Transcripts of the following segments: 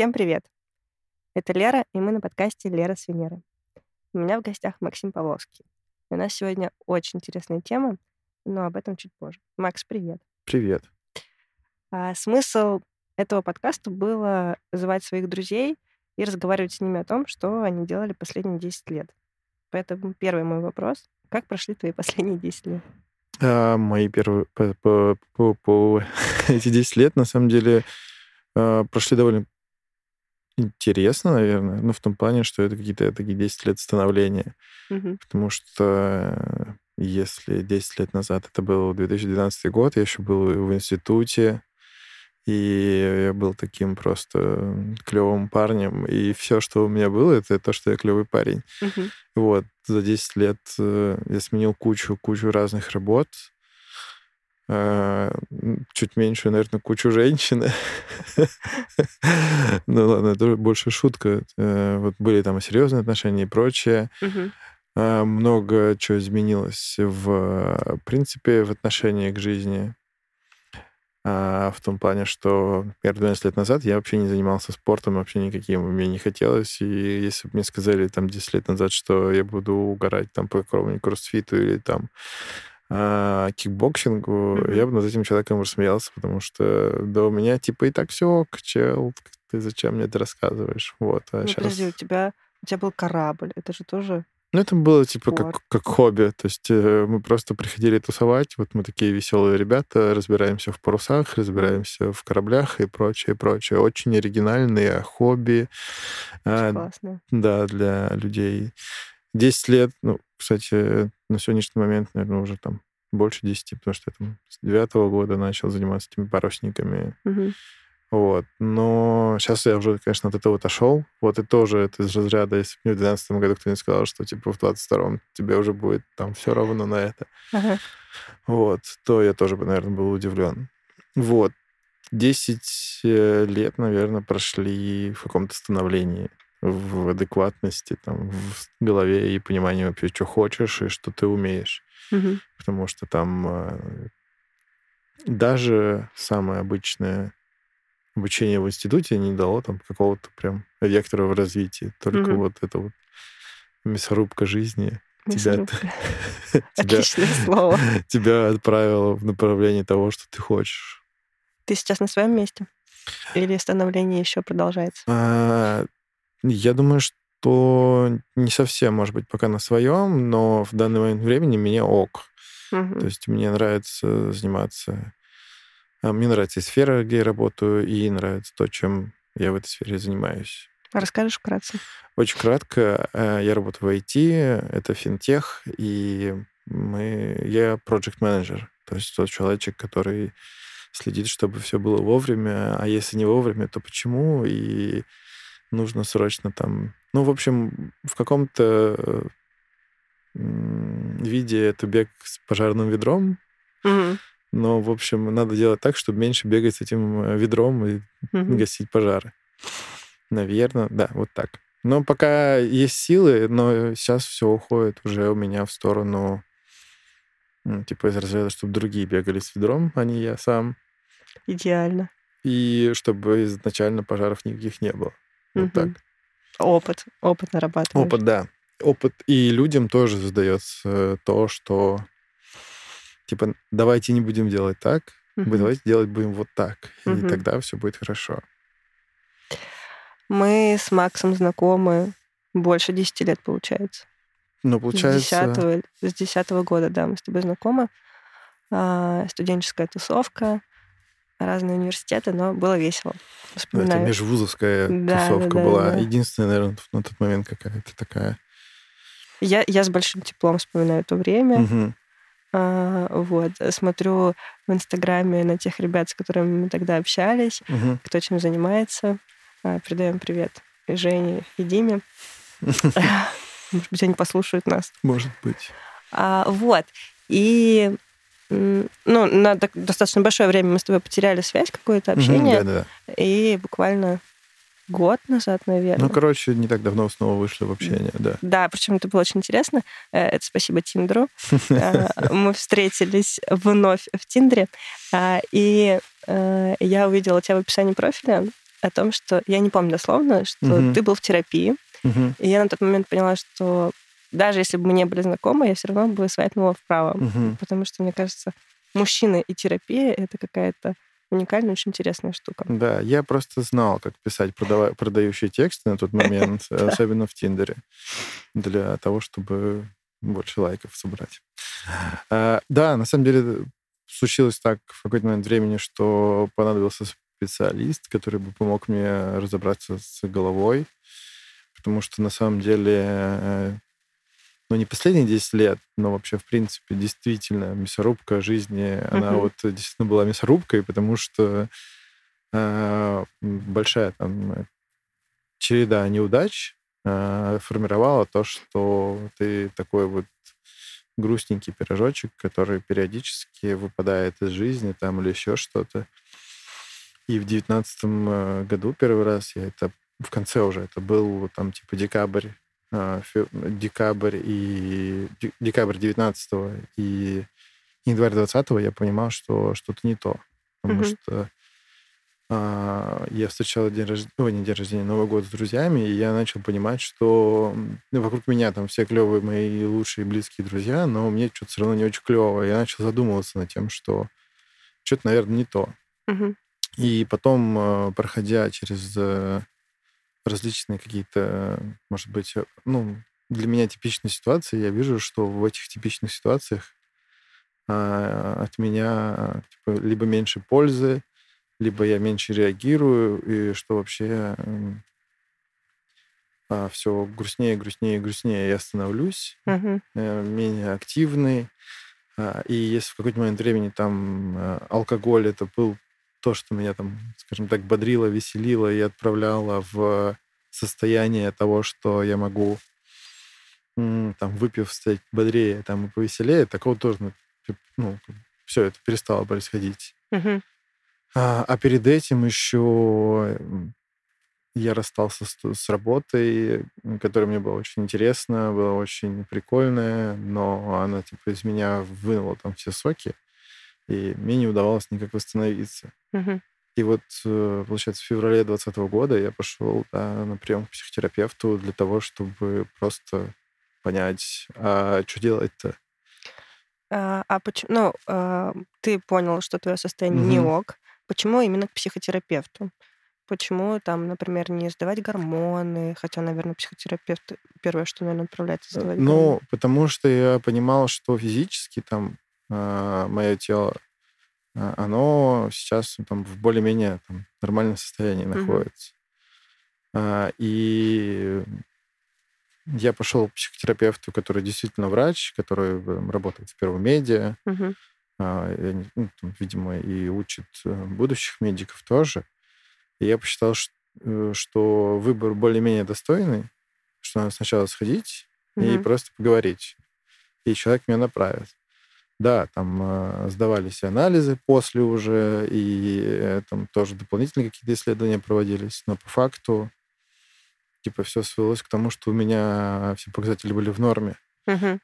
Всем привет! Это Лера, и мы на подкасте «Лера с Венеры». У меня в гостях Максим Павловский. И у нас сегодня очень интересная тема, но об этом чуть позже. Макс, привет. Привет. А, смысл этого подкаста было звать своих друзей и разговаривать с ними о том, что они делали последние 10 лет. Поэтому первый мой вопрос. Как прошли твои последние 10 лет? А, мои первые... По, по, по, по эти 10 лет, на самом деле, а, прошли довольно интересно, наверное, ну, в том плане, что это какие-то такие 10 лет становления. Мгм. Потому что если 10 лет назад это был 2012 год, я еще был в институте, и я был таким просто клевым парнем. И все, что у меня было, это то, что я клевый парень. Мгм. Вот, за 10 лет э, я сменил кучу, кучу разных работ. Э, м, Чуть меньше, наверное, кучу женщин. Ну ладно, это больше шутка. Э, Вот были там серьезные отношения и прочее. А, Много чего изменилось в принципе в отношении к жизни. А, в том плане, что, например, 12 лет назад я вообще не занимался спортом вообще никаким, мне не хотелось. И если бы мне сказали там 10 лет назад, что я буду угорать там по какому-нибудь кроссфиту или там а, кикбоксингу, Мгм. я бы над этим человеком рассмеялся, потому что да у меня типа и так все ок, чел, ты зачем мне это рассказываешь? Вот, а Ну, сейчас... подожди, у тебя, у тебя был корабль. Это же тоже... Ну, это было типа как, Спорт. как хобби. То есть э, мы просто приходили тусовать. Вот мы такие веселые ребята, разбираемся в парусах, разбираемся в кораблях и прочее, прочее. Очень оригинальные хобби. Очень а, классно. да, для людей. 10 лет, ну, кстати, на сегодняшний момент, наверное, уже там больше 10, потому что я там с девятого года начал заниматься этими парусниками. Мгм. Вот. Но сейчас я уже, конечно, от этого отошел. Вот и тоже это из разряда, если бы мне в 2012 году кто-нибудь сказал, что типа в 22-м тебе уже будет там все равно на это, Ага. вот, то я тоже бы, наверное, был удивлен. Вот. 10 э, лет, наверное, прошли в каком-то становлении, в адекватности, там, в голове и понимании вообще, что хочешь и что ты умеешь. Мгм. Потому что там э, даже самое обычное обучение в институте не дало там какого-то прям вектора в развитии. Только Мгм. вот это вот мясорубка жизни тебя, Мясорубка. тебя, Отличное слово. тебя отправила в направлении того, что ты хочешь. Ты сейчас на своем месте? Или становление еще продолжается? А, Я думаю, что не совсем, может быть, пока на своем, но в данный момент времени мне ок. Мгм. То есть мне нравится заниматься... а, Мне нравится и сфера, где я работаю, и нравится то, чем я в этой сфере занимаюсь. Расскажешь вкратце? Очень кратко, э, я работаю в IT, это финтех, и мы, я project менеджер то есть тот человечек, который следит, чтобы все было вовремя, а если не вовремя, то почему, и нужно срочно там... Ну, в общем, в каком-то э, виде это бег с пожарным ведром, Мгм. но, в общем, надо делать так, чтобы меньше бегать с этим э, ведром и Мгм. гасить пожары. Наверное, да, вот так. Но пока есть силы, но сейчас все уходит уже у меня в сторону, ну, типа из разряда, чтобы другие бегали с ведром, а не я сам. Идеально. И чтобы изначально пожаров никаких не было. Вот так. Опыт. Опыт нарабатываешь. Опыт, да. Опыт. И людям тоже задается то, что типа давайте не будем делать так, мы давайте делать будем вот так. И тогда все будет хорошо. Мы с Максом знакомы больше 10 лет, получается. С получается... 10, с 10 года, да, мы с тобой знакомы. А, студенческая тусовка, разные университеты, но было весело. Ну, это Вспоминаю. межвузовская Да, тусовка да, да, была. да. Единственная, наверное, на тот момент какая-то такая. Я, я с большим теплом вспоминаю то время. Мгм. А, вот. Смотрю в Инстаграме на тех ребят, с которыми мы тогда общались, Мгм. кто чем занимается. А, Передаем привет и Жене и Диме. Может быть, они послушают нас. Может быть. А, вот. И ну, на достаточно большое время мы с тобой потеряли связь, какое-то общение. Да-да-да. И буквально год назад, наверное. Ну, короче, не так давно снова вышли в общение, да. Да, причем это было очень интересно. Э, Это спасибо Тиндеру. Э, Мы встретились вновь в Тиндере, а, и э, я увидела тебя в описании профиля, о том, что я не помню дословно, что ты был в терапии, и я на тот момент поняла, что даже если бы мы не были знакомы, я все равно бы свайпнула вправо. Мгм. Потому что, мне кажется, мужчины и терапия — это какая-то уникальная, очень интересная штука. Да, я просто знал, как писать продава- продающие тексты на тот момент, Да. особенно в Тиндере, для того, чтобы больше лайков собрать. А, Да, на самом деле случилось так в какой-то момент времени, что понадобился специалист, который бы помог мне разобраться с головой, потому что на самом деле, э, ну, не последние 10 лет, но вообще, в принципе, действительно, мясорубка жизни, она вот действительно была мясорубкой, потому что э, большая там череда неудач э, формировала то, что ты такой вот грустненький пирожочек, который периодически выпадает из жизни там или еще что-то. И в девятнадцатом э, году первый раз я это в конце уже это был там типа декабрь, декабрь и де- декабрь 19 и январь 20 я понимал, что что-то не то, потому Мгм. что а, я встречал день рождения, ой, не день рождения, Новый год с друзьями, и я начал понимать, что ну, вокруг меня там все клевые мои лучшие близкие друзья, но мне что-то все равно не очень клево. Я начал задумываться над тем, что что-то, наверное, не то. Мгм. И потом, э, проходя через э, различные какие-то, может быть, э, ну, для меня типичные ситуации, я вижу, что в этих типичных ситуациях а, от меня типа, либо меньше пользы, либо я меньше реагирую, и что вообще все грустнее, грустнее, грустнее я становлюсь, Мгм. э, менее активный. А, И если в какой-то момент времени там э, алкоголь это был то, что меня там, скажем так, бодрило, веселило и отправляло в состояние того, что я могу, там, выпив, стать бодрее там, и повеселее, такого тоже, ну, ну, все это перестало происходить. Мгм. А, а перед этим еще я расстался с, с работой, которая мне была очень интересна, была очень прикольная, но она типа из меня вынула там все соки, и мне не удавалось никак восстановиться. Мгм. И вот, э, получается, в феврале 2020 года я пошел да, на прием к психотерапевту для того, чтобы просто понять, а что делать-то. А, а почему, ну, а, ты понял, что твое состояние не Мгм. ок. Почему именно к психотерапевту? Почему там, например, не сдавать гормоны? Хотя, наверное, психотерапевт первое, что, наверное, отправляется Э, сдавать гормоны. Ну, потому что я понимал, что физически там мое тело, а, оно сейчас ну, там в более-менее там, нормальном состоянии Мгм. находится. А, И я пошел к психотерапевту, который действительно врач, который э, работает в первом медиа, а, и они, ну, там, видимо, и учит э, будущих медиков тоже. И я посчитал, ш- э, что выбор более-менее достойный, что надо сначала сходить и Мгм. просто поговорить. И человек меня направит. Да, там э, сдавались анализы после уже, и э, там тоже дополнительные какие-то исследования проводились, но по факту типа все свелось к тому, что у меня все показатели были в норме, Мгм.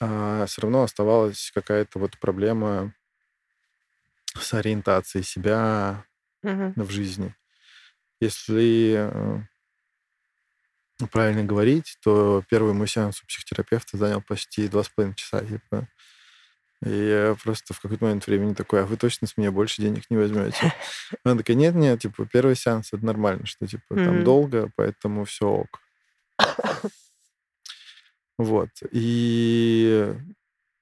а все равно оставалась какая-то вот проблема с ориентацией себя Мгм. в жизни. Если э, правильно говорить, то первый мой сеанс у психотерапевта занял почти два с половиной часа. Типа. И я просто в какой-то момент времени такой, а вы точно с меня больше денег не возьмете? Она такая, нет, нет, типа, первый сеанс это нормально, что типа там долго, поэтому все ок. Вот. И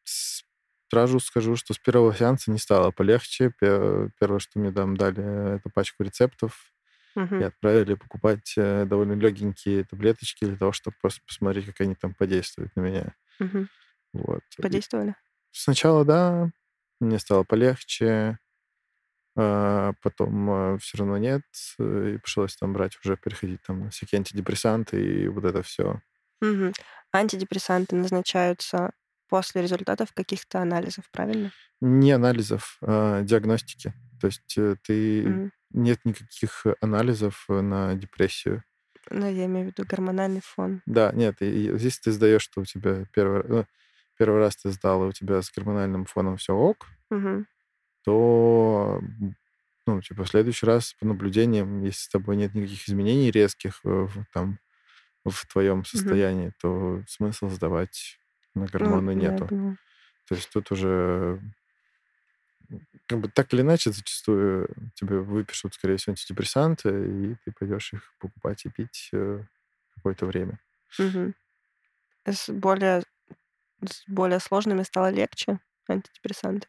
сразу скажу, что с первого сеанса не стало полегче. Пе- Первое, что мне там дали, это пачку рецептов и Мгм. отправили покупать э, довольно легенькие таблеточки для того, чтобы просто посмотреть, как они там подействуют на меня. Мгм. Вот. И Подействовали? Сначала, да, мне стало полегче, а потом все равно нет, э, и пришлось там брать уже, переходить там на всякие антидепрессанты и вот это все. Мгм. Антидепрессанты назначаются после результатов каких-то анализов, правильно? Не анализов, а диагностики. То есть э, ты... Мгм. Нет никаких анализов э, на депрессию. Ну, я имею в виду гормональный фон. Да, нет, и, здесь ты сдаешь, что у тебя первый, первый раз ты сдал, и у тебя с гормональным фоном все ок, Мгм. то ну, типа, в следующий раз по наблюдениям, если с тобой нет никаких изменений резких в, там, в твоем состоянии, mm-hmm. то смысл сдавать на гормоны ну, нету. То есть тут уже как бы так или иначе зачастую тебе выпишут, скорее всего, антидепрессанты, и ты пойдешь их покупать и пить э, какое-то время. Угу. С более, с более сложными стало легче антидепрессанты?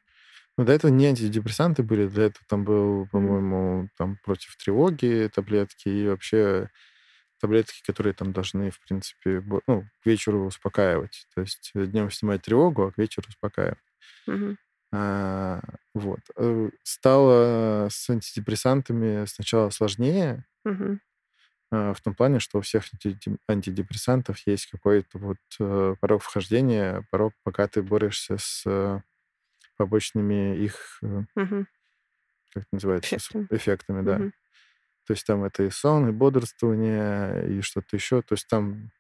Ну, до этого не антидепрессанты были, для этого там был, по-моему, там против тревоги таблетки и вообще таблетки, которые там должны, в принципе, ну, к вечеру успокаивать. То есть днем снимать тревогу, а к вечеру успокаивать. Угу. А, вот. Э, стало с антидепрессантами сначала сложнее, угу. В том плане, что у всех антидепрессантов есть какой-то вот э, порог вхождения, порог, пока ты борешься с э, побочными их, угу. как это называется, эффектами, эффектами да. Угу. То есть там это и сон, и бодрствование, и что-то еще. То есть там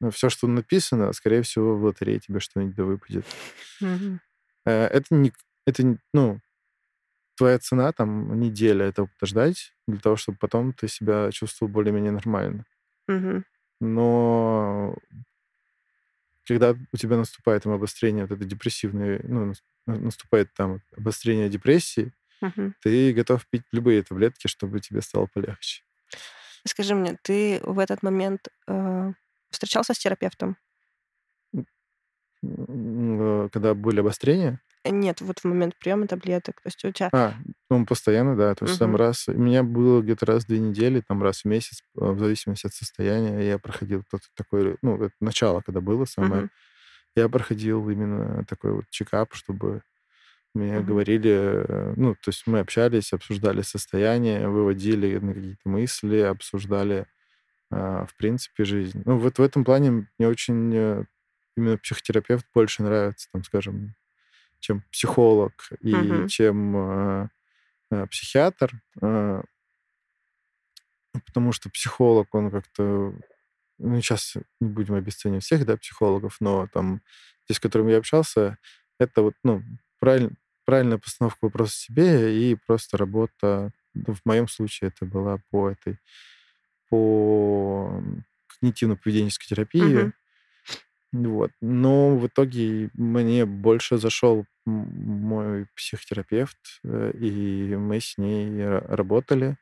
ну, все, что написано, скорее всего, в лотерее тебе что-нибудь да выпадет. Угу. Э, это не, это, ну, твоя цена, там, неделя этого подождать, для того, чтобы потом ты себя чувствовал более-менее нормально. Угу. Но когда у тебя наступает там обострение вот это депрессивное, ну, наступает там обострение депрессии, угу. ты готов пить любые таблетки, чтобы тебе стало полегче. Скажи мне, ты в этот момент э, встречался с терапевтом? Э, когда были обострения? Нет, вот в момент приема таблеток. То есть у тебя... А, ну, постоянно, да. То есть там раз... У меня было где-то раз в две недели, там раз в месяц, э, в зависимости от состояния, я проходил тот такой... Ну, это начало, когда было самое. Мгм. Я проходил именно такой вот чекап, чтобы мне Мгм. говорили... э, Ну, то есть мы общались, обсуждали состояние, выводили на какие-то мысли, обсуждали, а, в принципе, жизнь. Ну, вот в этом плане мне очень э, именно психотерапевт больше нравится, там, скажем, чем психолог и Мгм. чем э, психиатр, э, потому что психолог, он как-то, ну, сейчас не будем обесценивать всех, да, психологов, но там, те, с которыми я общался, это вот, ну, правиль, правильная постановка вопроса себе и просто работа, ну, в моем случае это была по этой, по когнитивно-поведенческой терапии, Мгм. Вот. Но в итоге мне больше зашел мой психотерапевт, э, и мы с ней работали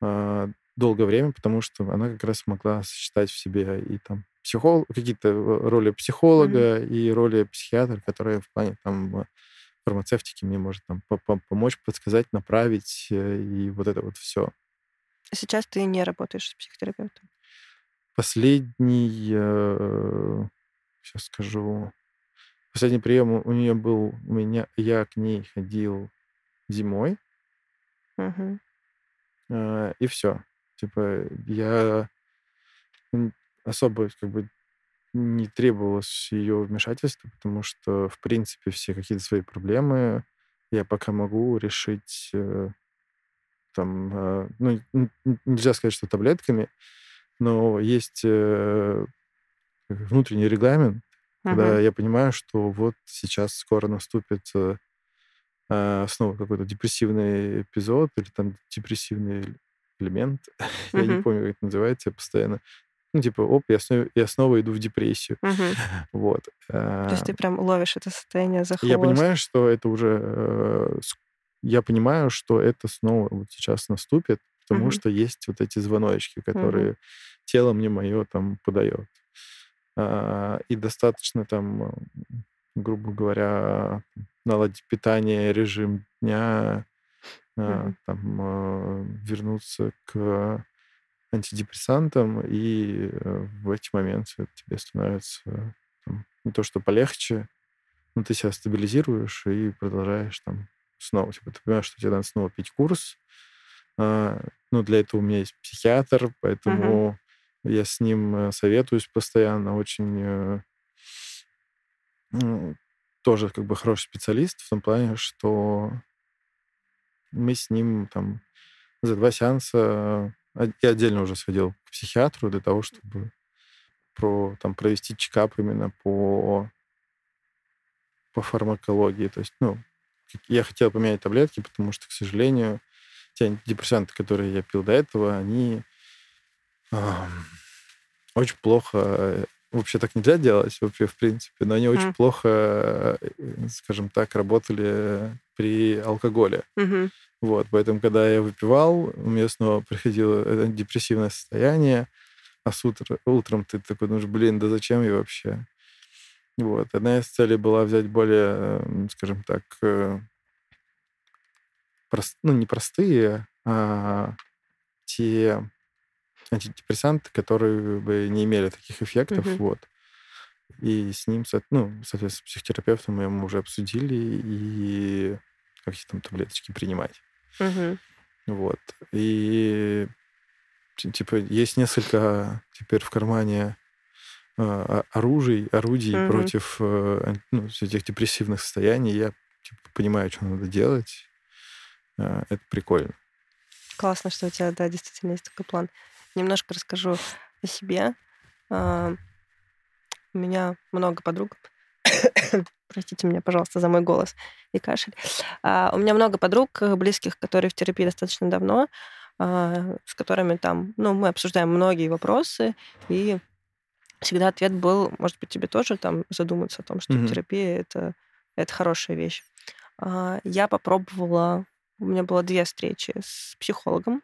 а, долгое время, потому что она как раз могла сочетать в себе и там психолог, какие-то э, роли психолога и роли психиатра, которые в плане там фармацевтики мне может там помочь, подсказать, направить э, и вот это вот все. Сейчас ты не работаешь с психотерапевтом? Последний, сейчас скажу, последний прием у нее был, у меня, я к ней ходил зимой, Мгм. э, и все. Типа я особо как бы не требовалось ее вмешательства, потому что, в принципе, все какие-то свои проблемы я пока могу решить э, там, э, ну, нельзя сказать, что таблетками, но есть э, внутренний регламент, когда Мгм. я понимаю, что вот сейчас скоро наступит э, э, снова какой-то депрессивный эпизод или там депрессивный элемент. Я не помню, как это называется, я постоянно... Ну, типа, оп, я снова, я снова иду в депрессию. Мгм. Вот. То есть Э, ты прям ловишь это состояние за Я хвост. понимаю, что это уже... э, Я понимаю, что это снова вот сейчас наступит, потому Мгм. что есть вот эти звоночки, которые тело мне мое там подает. А, И достаточно там, м, грубо говоря, наладить питание, режим дня, а, Мгм. там а, вернуться к антидепрессантам, и э, в эти моменты тебе становится там, не то что полегче, но ты себя стабилизируешь и продолжаешь там снова. Типа, ты понимаешь, что тебе надо снова пить курс. А, Ну, для этого у меня есть психиатр, поэтому я с ним э, советуюсь постоянно. Очень э, ну, тоже как бы хороший специалист в том плане, что мы с ним там за два сеанса а, я отдельно уже сходил к психиатру для того, чтобы про, там, провести чекап именно по, по фармакологии. То есть, ну, я хотел поменять таблетки, потому что, к сожалению, те антидепрессанты, которые я пил до этого, они очень плохо э, вообще так нельзя делать, вообще, в принципе, но они mm. очень плохо, э, скажем так, работали при алкоголе. Mm-hmm. Вот, поэтому, когда я выпивал, у меня снова приходило депрессивное состояние, а с утра, утром ты такой думаешь, блин, да зачем я вообще? Вот. Одна из целей была взять более, скажем так, э, прост, ну, не простые, а те антидепрессанты, которые бы не имели таких эффектов. Mm-hmm. Вот. И с ним, ну, соответственно, с психотерапевтом мы ему уже обсудили, и какие там таблеточки принимать. Mm-hmm. Вот. И типа есть несколько теперь в кармане э, оружий, орудий mm-hmm. против э, ну, этих депрессивных состояний. Я типа, понимаю, что надо делать. Э, это прикольно. Классно, что у тебя, да, действительно есть такой план. Немножко расскажу о себе. Uh, у меня много подруг. Простите меня, пожалуйста, за мой голос и кашель. Uh, у меня много подруг близких, которые в терапии достаточно давно. А, с которыми там, ну, мы обсуждаем многие вопросы, и всегда ответ был, может быть, тебе тоже там задуматься о том, что mm-hmm. терапия это, это хорошая вещь. А, я попробовала, у меня было две встречи с психологом.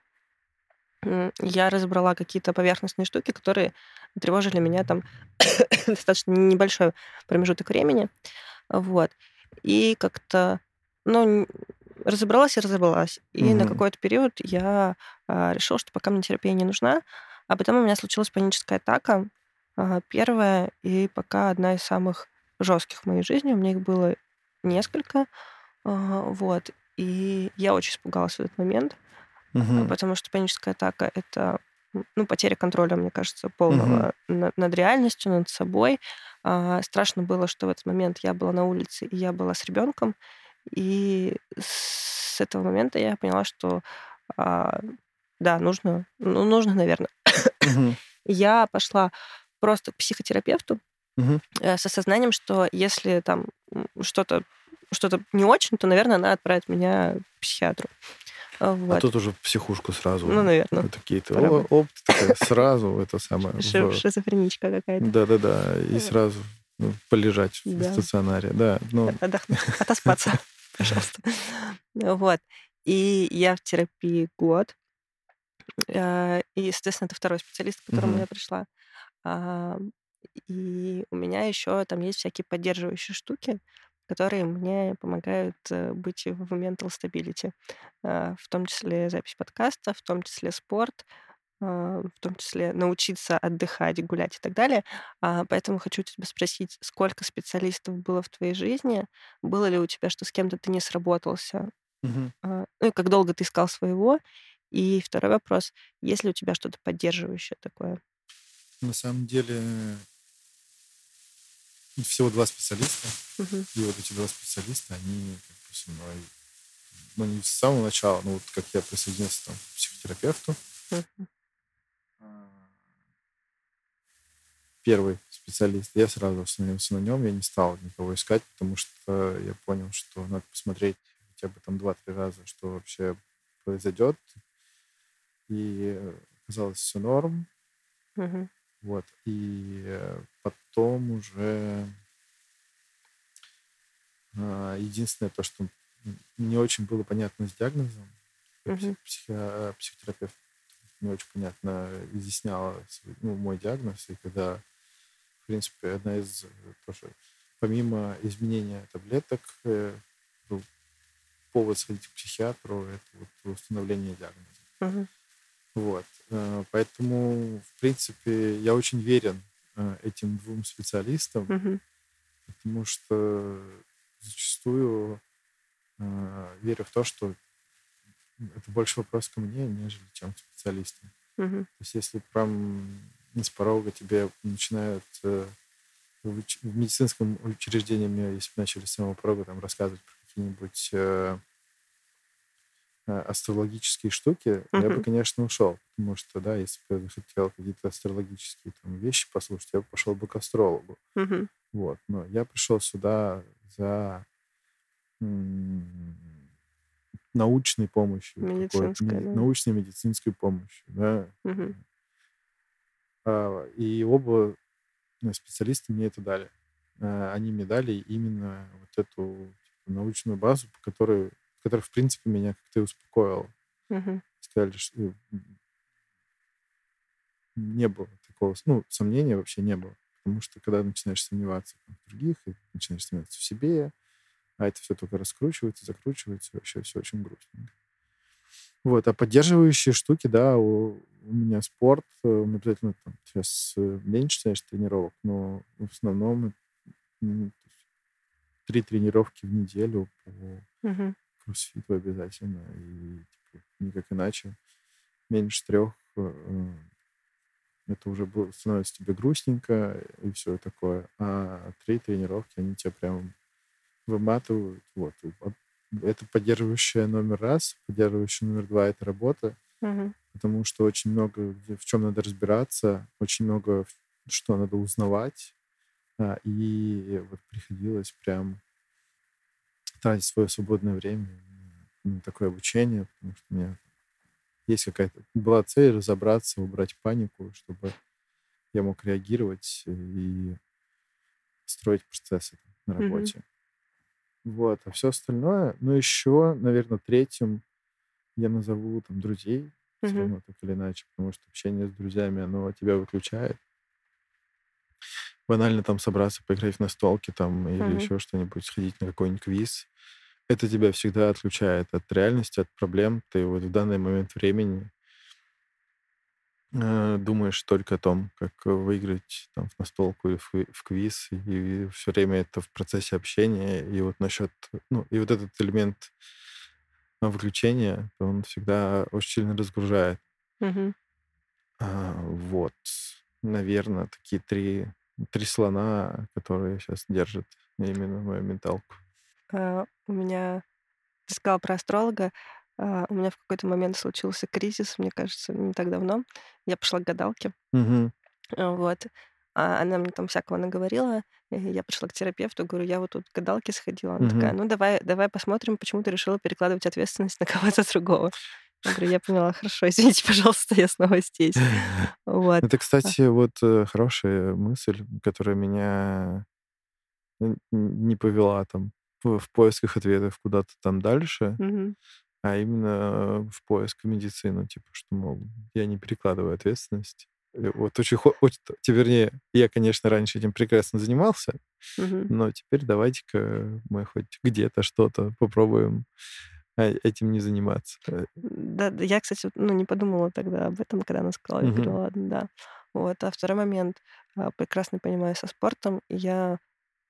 Я разобрала какие-то поверхностные штуки, которые тревожили меня там достаточно небольшой промежуток времени. Вот. И как-то, ну, разобралась и разобралась. И угу. на какой-то период я а, решила, что пока мне терапия не нужна. А потом у меня случилась паническая атака. А, первая и пока одна из самых жестких в моей жизни. У меня их было несколько. А, вот. И я очень испугалась в этот момент, угу. потому что паническая атака — это ну, потеря контроля, мне кажется, полного угу. над, над реальностью, над собой. А, страшно было, что в этот момент я была на улице, и я была с ребенком, и с этого момента я поняла, что а, да, нужно, ну, нужно, наверное. я пошла просто к психотерапевту э, с осознанием, что если там что-то что-то не очень, то, наверное, она отправит меня к психиатру. Вот. А тут уже в психушку сразу. Ну, наверное. Такие-то оп, оп, такая, сразу это самое. Шизофреничка какая-то. Да-да-да. И сразу ну, полежать в стационаре. Да, но... Отдохнуть, отоспаться. пожалуйста. Вот. И я в терапии год. Э, и, соответственно, это второй специалист, к которому я пришла. И у меня еще там есть всякие поддерживающие штуки, которые мне помогают э, быть в mental stability. Э, в том числе запись подкаста, в том числе спорт, а, в том числе научиться отдыхать, гулять и так далее. А, поэтому хочу тебя спросить, сколько специалистов было в твоей жизни? Было ли у тебя, что с кем-то ты не сработался? Угу. Ну и как долго ты искал своего? И второй вопрос, есть ли у тебя что-то поддерживающее такое? На самом деле всего два специалиста. Угу. И вот эти два специалиста, они как бы со мной, ну не с самого начала, но вот как я присоединился там, к психотерапевту, угу первый специалист. Я сразу остановился на нем, я не стал никого искать, потому что я понял, что надо посмотреть хотя бы там два-три раза, что вообще произойдет. И оказалось все норм. Угу. Вот. И потом уже а, единственное то, что не очень было понятно с диагнозом. Угу. Психо- психотерапевт не очень понятно изъясняла ну, мой диагноз, и когда в принципе, одна из тоже, помимо изменения таблеток, э, был повод сходить к психиатру, это вот установление диагноза. Uh-huh. Вот. Э, поэтому, в принципе, я очень верен э, этим двум специалистам, uh-huh. потому что зачастую верю в то, что это больше вопрос ко мне, нежели чем к специалистам. Uh-huh. То есть если прям с порога тебе начинают э, в, в медицинском учреждении мне, если бы начали с самого порога там рассказывать про какие-нибудь э, э, астрологические штуки, uh-huh. я бы, конечно, ушел. Потому что, да, если бы я хотел какие-то астрологические там, вещи послушать, я бы пошел бы к астрологу. Uh-huh. Вот. Но я пришел сюда за научной помощью. Медицинской, да. Научной медицинской помощью, да. Мгм. А, И оба ну, специалисты мне это дали. А, Они мне дали именно вот эту типа, научную базу, по которой, которая, в принципе, меня как-то и успокоила. Мгм. Сказали, что м, не было такого, ну, сомнения вообще не было. Потому что когда начинаешь сомневаться в других, и начинаешь сомневаться в себе, а это все только раскручивается, закручивается, вообще все очень грустненько. Вот, а поддерживающие штуки, да, у, у меня спорт, э, у меня обязательно там, сейчас э, меньше, конечно, тренировок, но в основном есть три тренировки в неделю по Мгм. Кроссфиту обязательно, и типа, никак иначе. Меньше трех э, это уже становится тебе грустненько и все такое. А три тренировки, они тебя прям выматывают. Вот. Это поддерживающая номер раз. Поддерживающая номер два — это работа. Мгм. Потому что очень много в чем надо разбираться, очень много что надо узнавать. А, И вот приходилось прям тратить свое свободное время на такое обучение, потому что у меня есть какая-то... Была цель разобраться, убрать панику, чтобы я мог реагировать и строить процессы на работе. Вот. А все остальное... Ну, еще, наверное, третьим я назову там друзей, все Мгм. равно так или иначе, потому что общение с друзьями, оно тебя выключает. Банально там собраться, поиграть в настолки там или Мгм. еще что-нибудь, сходить на какой-нибудь квиз. Это тебя всегда отключает от реальности, от проблем. Ты вот в данный момент времени э, думаешь только о том, как выиграть там, в настолку или в, в квиз, и все время это в процессе общения. И вот насчет, ну, и вот этот элемент э, выключения, он всегда очень сильно разгружает. Мгм. А, вот, наверное, такие три, три слона, которые сейчас держат именно мою менталку. А, У меня... Ты сказала про астролога. А, У меня в какой-то момент случился кризис, мне кажется, не так давно. Я пошла к гадалке. А, Вот. А Она мне там всякого наговорила. Я пришла к терапевту, говорю, я вот тут к гадалке сходила. Она такая, Мгм. ну давай, давай посмотрим, почему ты решила перекладывать ответственность на кого-то другого. Я говорю, я поняла, хорошо, извините, пожалуйста, я снова здесь. Вот. Это, кстати, вот э, хорошая мысль, которая меня не повела там в поисках ответов куда-то там дальше, а именно в поиск в медицину, типа, что, мол, я не перекладываю ответственность. Э, Вот очень, очень, вернее, я, конечно, раньше этим прекрасно занимался, Мгм. но теперь давайте-ка мы хоть где-то что-то попробуем а, этим не заниматься. Э, Да, я, кстати, ну, не подумала тогда об этом, когда она сказала, я говорю, ладно, да. Вот. А второй момент, а, прекрасно понимаю со спортом. Я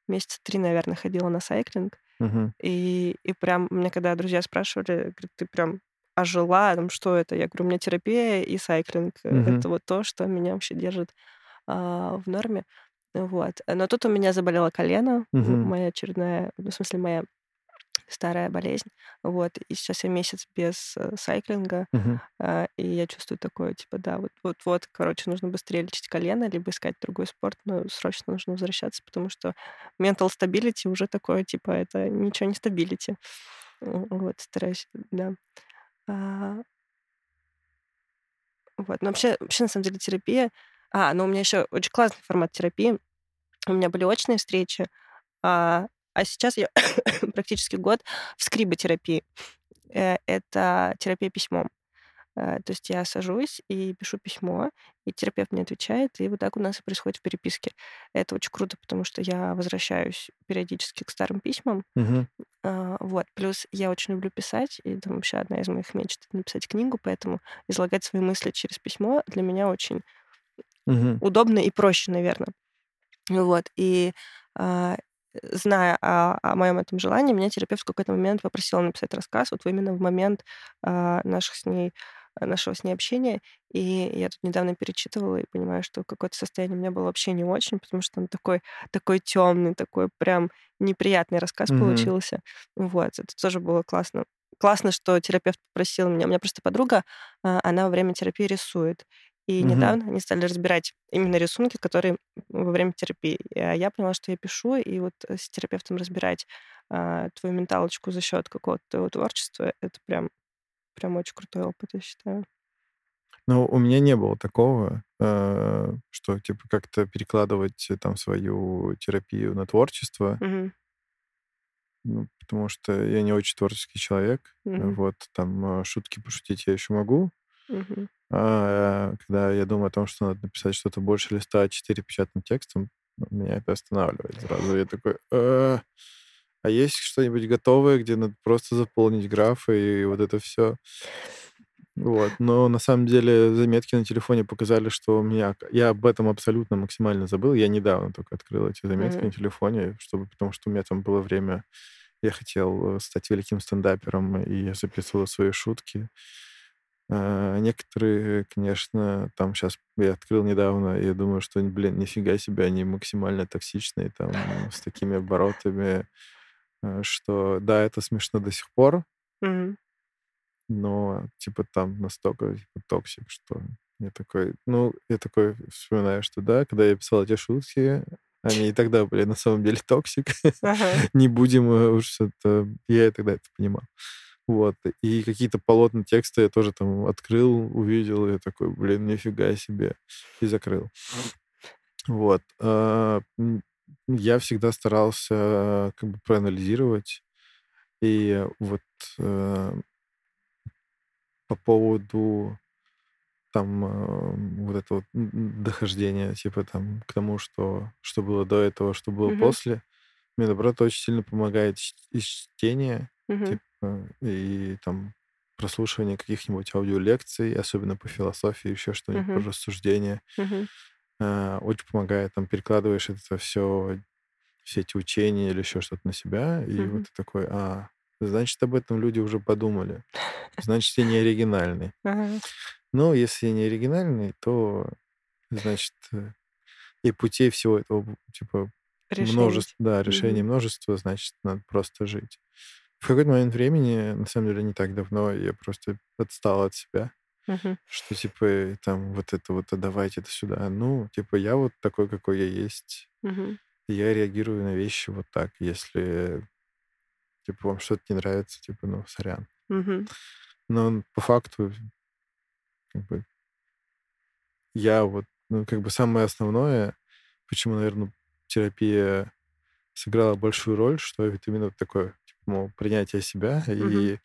месяца три, наверное, ходила на сайклинг, Мгм. и, и прям мне когда друзья спрашивали, говорят, ты прям ожила, там, что это? Я говорю, у меня терапия и сайклинг. Мгм. Это вот то, что меня вообще держит а, в норме. Вот. Но тут у меня заболело колено, Мгм. моя очередная, ну, в смысле, моя старая болезнь. Вот. И сейчас я месяц без э, сайклинга, а, и я чувствую такое, типа, да, вот, вот, вот, короче, нужно быстрее лечить колено, либо искать другой спорт, но срочно нужно возвращаться, потому что mental stability уже такое, типа, это ничего не стабилити. Вот, стараюсь, да. А, вот, но вообще, вообще, на самом деле, терапия... А, ну, у меня еще очень классный формат терапии. У меня были очные встречи, а, а сейчас я практически год в скриботерапии. Э, Это терапия письмом. Э, То есть я сажусь и пишу письмо, и терапевт мне отвечает, и вот так у нас и происходит в переписке. Это очень круто, потому что я возвращаюсь периодически к старым письмам. А, Вот. Плюс я очень люблю писать, и там вообще одна из моих мечт — написать книгу, поэтому излагать свои мысли через письмо для меня очень Мгм. удобно и проще, наверное. Вот. И а, зная о, о моем этом желании, меня терапевт в какой-то момент попросила написать рассказ, вот именно в момент а, наших с ней, нашего с ней общения. И я тут недавно перечитывала и понимаю, что какое-то состояние у меня было вообще не очень, потому что он такой, такой темный, такой прям неприятный рассказ Мгм. получился. Вот. Это тоже было классно. Классно, что терапевт попросил меня. У меня просто подруга, а, она во время терапии рисует. И Мгм. недавно они стали разбирать именно рисунки, которые во время терапии. А я поняла, что я пишу, и вот э, с терапевтом разбирать а, твою менталочку за счет какого-то твоего творчества, это прям, прям очень крутой опыт, я считаю. Ну, у меня не было такого, э, что, типа, как-то перекладывать э, там свою терапию на творчество, Мгм. ну, потому что я не очень творческий человек. Мгм. Вот, там, шутки пошутить я еще могу. Мгм. А когда я думаю о том, что надо написать что-то больше листа А4 печатным текстом, ну, меня это останавливает сразу. Я такой, «А, а есть что-нибудь готовое, где надо просто заполнить графы и вот это все? Вот. Но на самом деле заметки на телефоне показали, что у меня... Я об этом абсолютно максимально забыл. Я недавно только открыл эти заметки Мгм. на телефоне, чтобы, потому что у меня там было время... Я хотел э, стать великим стендапером, и я записывал свои шутки. А, Некоторые, конечно, там сейчас я открыл недавно, и я думаю, что, блин, нифига себе, они максимально токсичные, там, с такими оборотами, э, что, да, это смешно до сих пор, Мгм. но, типа, там настолько типа, toxic, что я такой, ну, я такой вспоминаю, что, да, когда я писал эти шутки, они и тогда были на самом деле toxic. Ага. Не будем э, уж это... Я и тогда это понимал. Вот. И какие-то полотна текста я тоже там открыл, увидел, и я такой, блин, нифига себе, и закрыл. Вот. А, Я всегда старался как бы проанализировать. И вот э, по поводу там вот этого вот дохождения, типа там к тому, что, что было до этого, что было Мгм. после, мне, наоборот, очень сильно помогает и чтение, Мгм. типа, и там прослушивание каких-нибудь аудиолекций, особенно по философии, еще что-нибудь про Мгм. рассуждение. Мгм. А, Очень помогает, там перекладываешь это все, все эти учения или еще что-то на себя, и вот Мгм. ты такой, а, значит, об этом люди уже подумали. Значит, я не оригинальный. Ага. Но если я не оригинальный, то, значит, э, и путей всего этого, типа, Решений. множество, да, решений Мгм. множество, значит, надо просто жить. В какой-то момент времени, на самом деле, не так давно, я просто отстал от себя, Мгм. что, типа, там, вот это вот, а давайте это сюда. Ну, типа, я вот такой, какой я есть, и я реагирую на вещи вот так. Если, типа, вам что-то не нравится, типа, ну, сорян. Мгм. Но по факту, как бы, я вот, ну, как бы самое основное, почему, наверное, терапия сыграла большую роль, что это именно вот такое, мол, принятие себя Мгм. и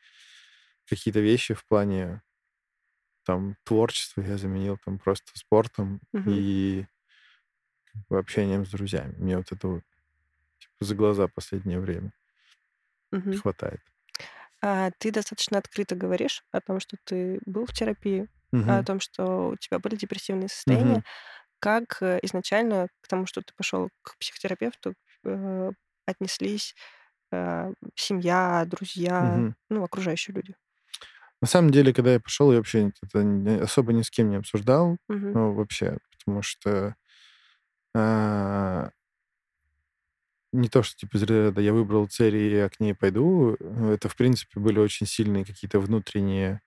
какие-то вещи в плане там творчества я заменил там просто спортом Мгм. и как бы, общением с друзьями. Мне вот этого типа, за глаза последнее время Мгм. хватает. А ты достаточно открыто говоришь о том, что ты был в терапии, о Мгм. том, что у тебя были депрессивные состояния. Мгм. Как э, изначально к тому, что ты пошел к психотерапевту, э, отнеслись семья, друзья, Мгм. ну, окружающие люди? На самом деле, когда я пошел, я вообще это особо ни с кем не обсуждал Мгм. ну, вообще, потому что а, не то, что типа ряда я выбрал цель и я к ней пойду. э, Это, в принципе, были очень сильные какие-то внутренние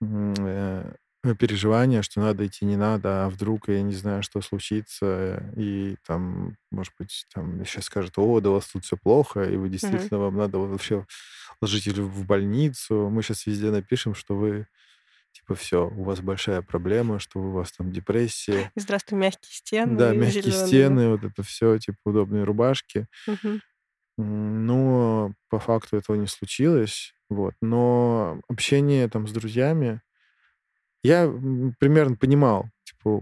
э, переживания, что надо идти, не надо, а вдруг я не знаю, что случится, и там, может быть, там сейчас скажут, о, да у вас тут все плохо, и вы действительно, вам надо вообще ложите в больницу. Мы сейчас везде напишем, что вы, типа, все, у вас большая проблема, что у вас там депрессия, здравствуй, мягкие стены, да, мягкие зелёные. стены, вот это все, типа, удобные рубашки. М, Но по факту этого не случилось. Вот. Но общение там с друзьями, я примерно понимал, типа,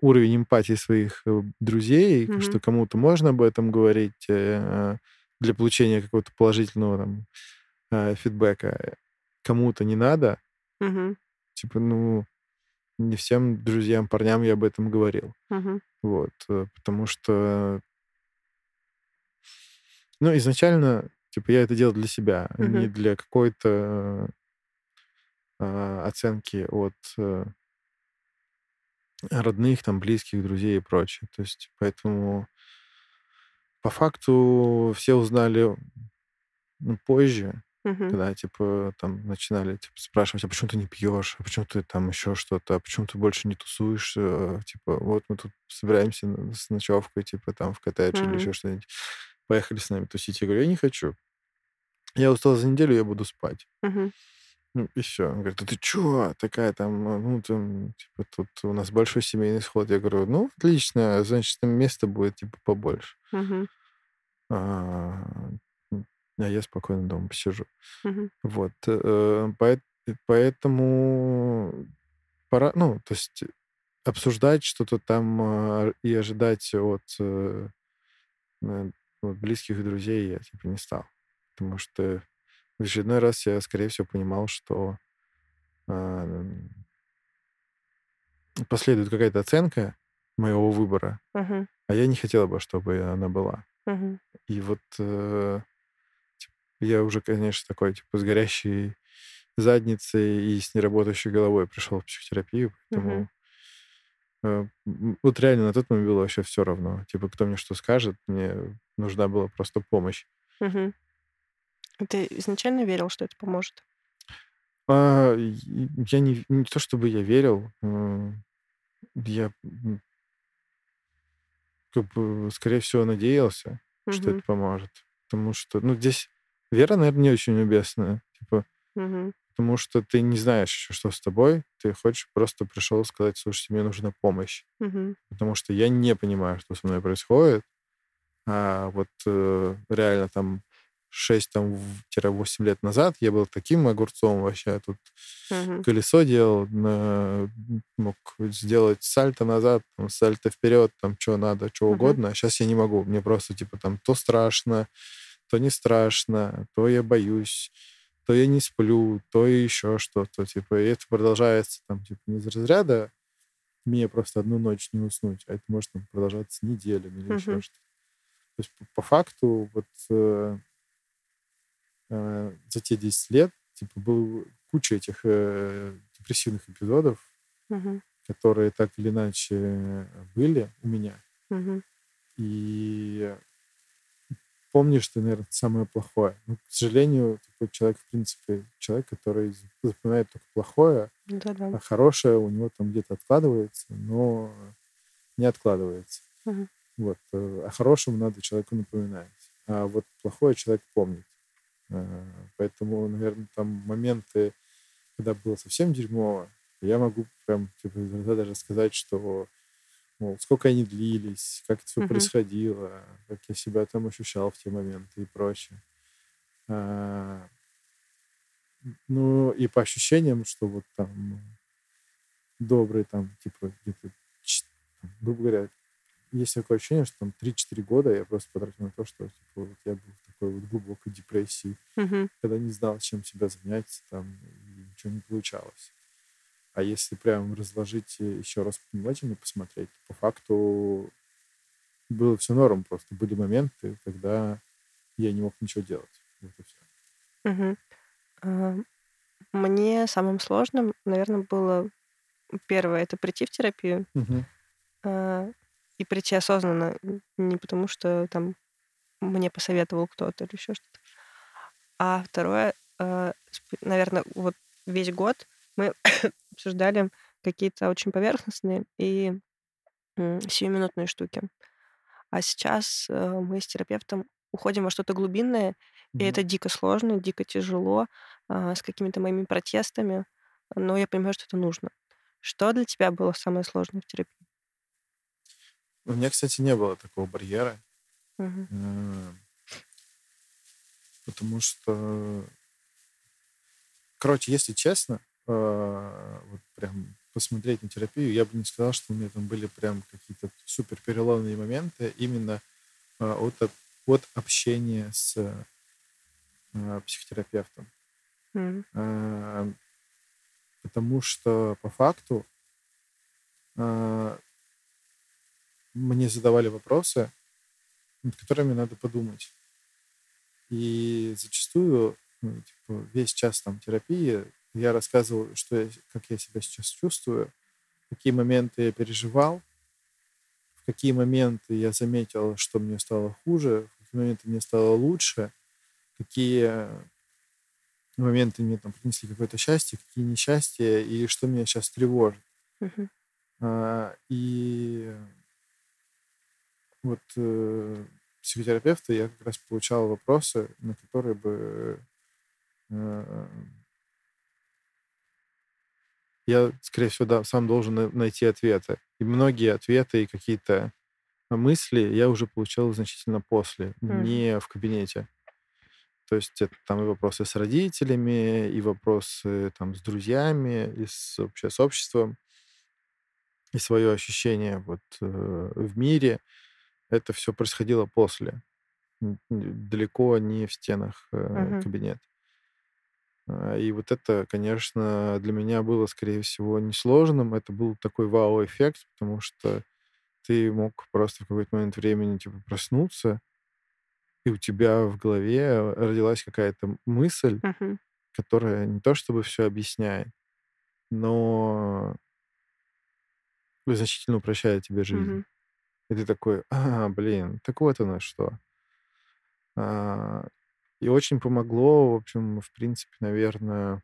уровень эмпатии своих э, друзей, Мгм. что кому-то можно об этом говорить э, для получения какого-то положительного там э, фидбэка, кому-то не надо. Мгм. Типа, ну, не всем друзьям, парням я об этом говорил. Мгм. Вот. Потому что Ну, изначально, типа, я это делал для себя, а не для какой-то оценки от э, родных, там, близких, друзей и прочее. То есть, поэтому по факту все узнали ну, позже. Мгм. Когда, типа, там начинали типа, спрашивать, а почему ты не пьешь, а почему ты там еще что-то, а почему ты больше не тусуешь, э, типа, вот мы тут собираемся с ночевкой, типа, там в коттедж или Мгм. еще что-нибудь. Поехали с нами тусить. Я говорю, я не хочу. Я устал за неделю, я буду спать. Мгм. Ну, и все. Он говорит, да ты чё? Такая там, э, ну, там, типа, тут у нас большой семейный сход. Я говорю, ну, отлично, значит, там места будет, типа, побольше. А, а я спокойно дома посижу. Вот. э, поэт- Поэтому пора, ну, то есть обсуждать что-то там а, и ожидать от, э, от близких друзей я типа не стал. Потому что в очередной раз я, скорее всего, понимал, что м, последует какая-то оценка моего выбора, Мгм. а я не хотел бы, чтобы она была. Мгм. И вот э, я уже, конечно, такой, типа, с горящей задницей и с неработающей головой пришел в психотерапию, поэтому э, м, вот реально на тот момент было вообще все равно. Типа, кто мне что скажет, мне нужна была просто помощь. Мгм. Ты изначально верил, что это поможет? А, я не, не то чтобы я верил, м, я как бы, скорее всего, надеялся, что Мгм. это поможет. Потому что, ну, здесь вера, наверное, не очень уместная. Типа, Мгм. потому что ты не знаешь еще, что с тобой. Ты хочешь просто пришел сказать, слушайте, мне нужна помощь. Мгм. Потому что я не понимаю, что со мной происходит. А вот э, реально там 6-8 лет назад я был таким огурцом вообще. Тут Мгм. колесо делал, на- мог сделать сальто назад, там, сальто вперед, там, что надо, что Мгм. угодно. А сейчас я не могу. Мне просто, типа, там, то страшно, то не страшно, то я боюсь, то я не сплю, то еще что-то. Типа, и это продолжается, там, типа, не из разряда мне просто одну ночь не уснуть, а это может там, продолжаться неделями или еще Мгм. что-то. То есть, по, по факту, вот э, за те 10 лет, типа, был куча этих э, депрессивных эпизодов, Мгм. которые так или иначе были у меня. Мгм. И помнишь ты, наверное, самое плохое. Но, к сожалению, такой человек, в принципе, человек, который запоминает только плохое, Да-да. а хорошее у него там где-то откладывается, но не откладывается. Мгм. Вот. э, О хорошем надо человеку напоминать. А вот плохое человек помнит. Э, Поэтому, наверное, там моменты, когда было совсем дерьмово, я могу прям типа, иногда даже сказать, что мол, сколько они длились, как это все Мгм. происходило, как я себя там ощущал в те моменты и прочее. А, Ну, и по ощущениям, что вот там добрые там, типа, где-то, грубо говоря, есть такое ощущение, что там 3-4 года я просто потратил на то, что типа, вот я был такой вот глубокой депрессии, Мгм. когда не знал, чем себя занять, там, ничего не получалось. А если прям разложить еще раз внимательно посмотреть, по факту было все норм, просто были моменты, когда я не мог ничего делать. Вот и все. Мгм. А, Мне самым сложным, наверное, было первое это прийти в терапию а, и прийти осознанно, не потому что там мне посоветовал кто-то или еще что-то. А второе, наверное, вот весь год мы обсуждали какие-то очень поверхностные и сиюминутные штуки. А сейчас э, мы с терапевтом уходим во что-то глубинное, и это дико сложно, дико тяжело, а, с какими-то моими протестами, но я понимаю, что это нужно. Что для тебя было самое сложное в терапии? У меня, кстати, не было такого барьера. Потому что, короче, если честно, э, вот прям посмотреть на терапию, я бы не сказал, что у меня там были прям какие-то супер переломные моменты именно э, от, от общения с э, психотерапевтом. Э, Потому что по факту мне задавали вопросы, над которыми надо подумать. И зачастую, ну, типа, весь час там терапии я рассказывал, что я, как я себя сейчас чувствую, какие моменты я переживал, в какие моменты я заметил, что мне стало хуже, в какие моменты мне стало лучше, какие моменты мне там принесли какое-то счастье, какие несчастья, и что меня сейчас тревожит. Мгм. А, И вот э, психотерапевта я как раз получал вопросы, на которые бы э, я, скорее всего, да, сам должен на- найти ответы. И многие ответы и какие-то мысли я уже получал значительно после, Мгм. не в кабинете. То есть это там и вопросы с родителями, и вопросы там с друзьями, и с, вообще с обществом, и свое ощущение вот э, в мире. Это все происходило после, далеко не в стенах э, Мгм. кабинета. И вот это, конечно, для меня было, скорее всего, несложным. Это был такой вау-эффект, потому что ты мог просто в какой-то момент времени типа проснуться, и у тебя в голове родилась какая-то мысль, Мгм. которая не то чтобы все объясняет, но значительно упрощает тебе жизнь. Мгм. И ты такой, а, блин, так вот оно что. А, И очень помогло, в общем, в принципе, наверное,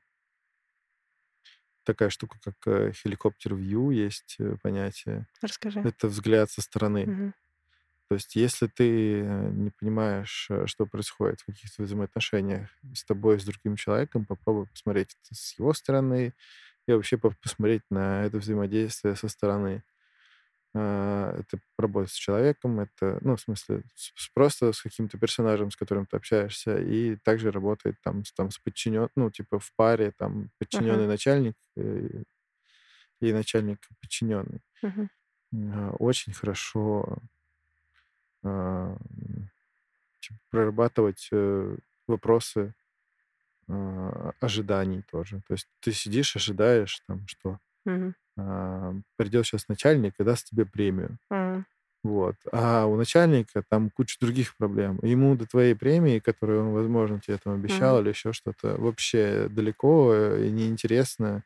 такая штука, как э, хеликоптер вью, есть э, понятие. Расскажи. Это взгляд со стороны. Мгм. То есть если ты э, не понимаешь, что происходит в каких-то взаимоотношениях с тобой, с другим человеком, попробуй посмотреть это с его стороны и вообще по- посмотреть на это взаимодействие со стороны. А, Это работа с человеком, это, ну, в смысле, с- просто с каким-то персонажем, с которым ты общаешься, и также работает там, с- там с подчинен, ну, типа в паре, там, подчиненный начальник э, и начальник подчиненный. А, Очень хорошо а, типа, прорабатывать э, вопросы а, ожиданий тоже. То есть ты сидишь, ожидаешь, там, что А, придет сейчас начальник и даст тебе премию. М. Вот. А у начальника там куча других проблем. Ему до твоей премии, которую он, возможно, тебе там обещал Мгм. или еще что-то, вообще далеко э, и неинтересно.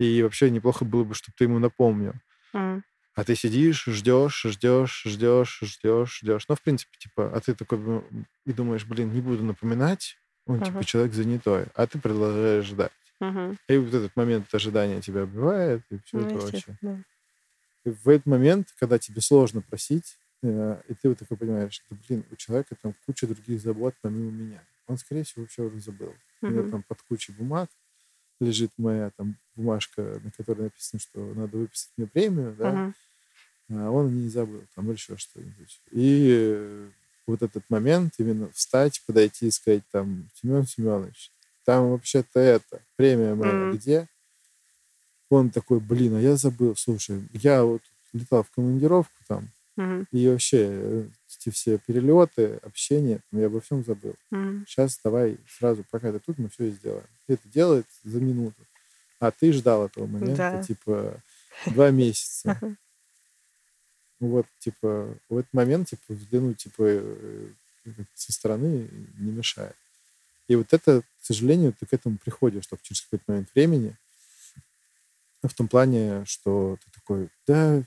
И вообще неплохо было бы, чтобы ты ему напомнил. М. А ты сидишь, ждешь, ждешь, ждешь, ждешь, ждешь. Ну, в принципе, типа, а ты такой ну, и думаешь, блин, не буду напоминать, он, типа, Ага. человек занятой, а ты продолжаешь ждать. Мгм. И вот этот момент ожидания тебя убивает, и все Ну, прочее. естественно, И в этот момент, когда тебе сложно просить, э, и ты вот такой понимаешь, да, блин, у человека там куча других забот помимо меня. Он, скорее всего, вообще уже забыл. У него Мгм. там под кучей бумаг лежит моя там бумажка, на которой написано, что надо выписать мне премию, да, Мгм. а он не забыл, там, или еще что-нибудь. И вот этот момент, именно встать, подойти и сказать, там, Семен Семенович, там вообще-то это, премия моя Мгм. где? Он такой, блин, а я забыл, слушай, я вот летал в командировку там, Мгм. и вообще э, эти все перелеты, общение, я обо всем забыл. Мгм. Сейчас давай сразу, пока ты тут, мы все и сделаем. И это делает за минуту. А ты ждал этого момента, Да. типа, два месяца. Вот, типа, в этот момент, типа, взглянуть, типа, э, как со стороны не мешает. И вот это, к сожалению, ты к этому приходишь, только через какой-то момент времени. В том плане, что ты такой, да,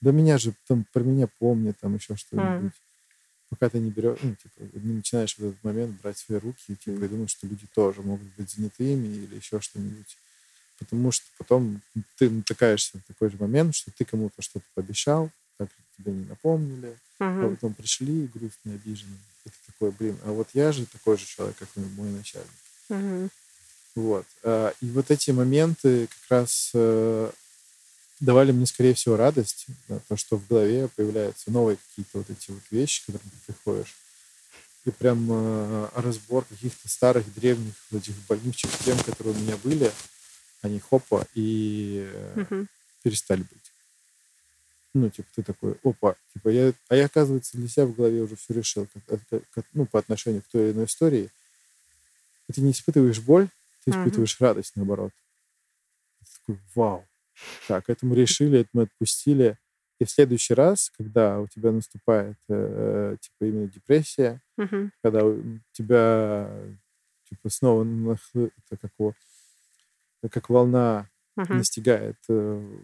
да меня же там про меня помнят, там еще что-нибудь. Пока ты не берешь, ну, типа, не начинаешь в этот момент брать свои руки и, типа, и думать, что люди тоже могут быть занятыми или еще что-нибудь. Потому что потом ты натыкаешься в такой же момент, что ты кому-то что-то пообещал, так тебе не напомнили, а Мгм. потом пришли грустные, обиженные. Ты такой, блин, а вот я же такой же человек, как мой начальник. Мгм. Вот. А, И вот эти моменты как раз э, давали мне, скорее всего, радость, то, что в голове появляются новые какие-то вот эти вот вещи, к которым ты приходишь. И прям э, разбор каких-то старых, древних вот этих больничных тем, которые у меня были, они хопа и Мгм. перестали быть. Ну, типа, ты такой, опа, типа, я, а я, оказывается, для себя в голове уже все решил, как- как- как- ну, по отношению к той или иной истории. И ты не испытываешь боль, ты испытываешь радость, наоборот. Ты такой, вау. Так, это мы решили, это мы отпустили. И в следующий раз, когда у тебя наступает, э, типа, именно депрессия, Мгм. когда у тебя, типа, снова нахлы- это как, его- как волна Мгм. настигает, э,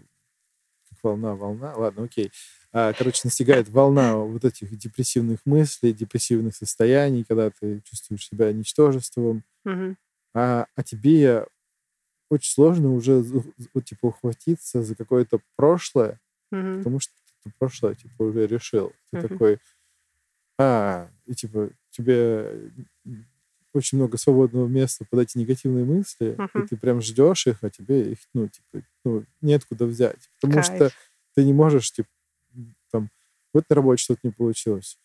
как волна, волна, ладно, окей. А, короче, настигает волна вот этих депрессивных мыслей, депрессивных состояний, когда ты чувствуешь себя ничтожеством, Мгм. а, а тебе очень сложно уже вот, типа ухватиться за какое-то прошлое, Мгм. потому что ты прошлое типа уже решил. Ты Мгм. такой, а, и типа тебе очень много свободного места под эти негативные мысли, и Мгм. ты прям ждешь их, а тебе их, ну, типа, ну, неоткуда взять. Потому что Кайф. ты не можешь, типа, там, вот на работе что-то не получилось.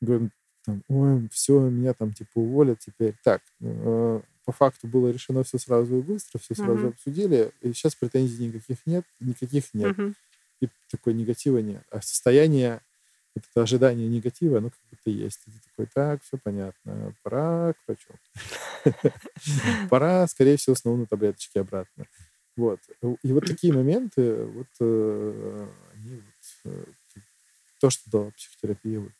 Говорим, там, ой, все, меня там, типа, уволят теперь. Так, э, по факту было решено все сразу и быстро, все сразу Мгм. обсудили, и сейчас претензий никаких нет, никаких нет. Мгм. И такой негатива нет. А состояние, вот это ожидание негатива, оно как будто есть. И ты такой, так, все понятно, пора к врачу. Пора, скорее всего, снова на таблеточки обратно. Вот. И вот такие моменты, вот э, они вот, э, то, что дала психотерапия, вот,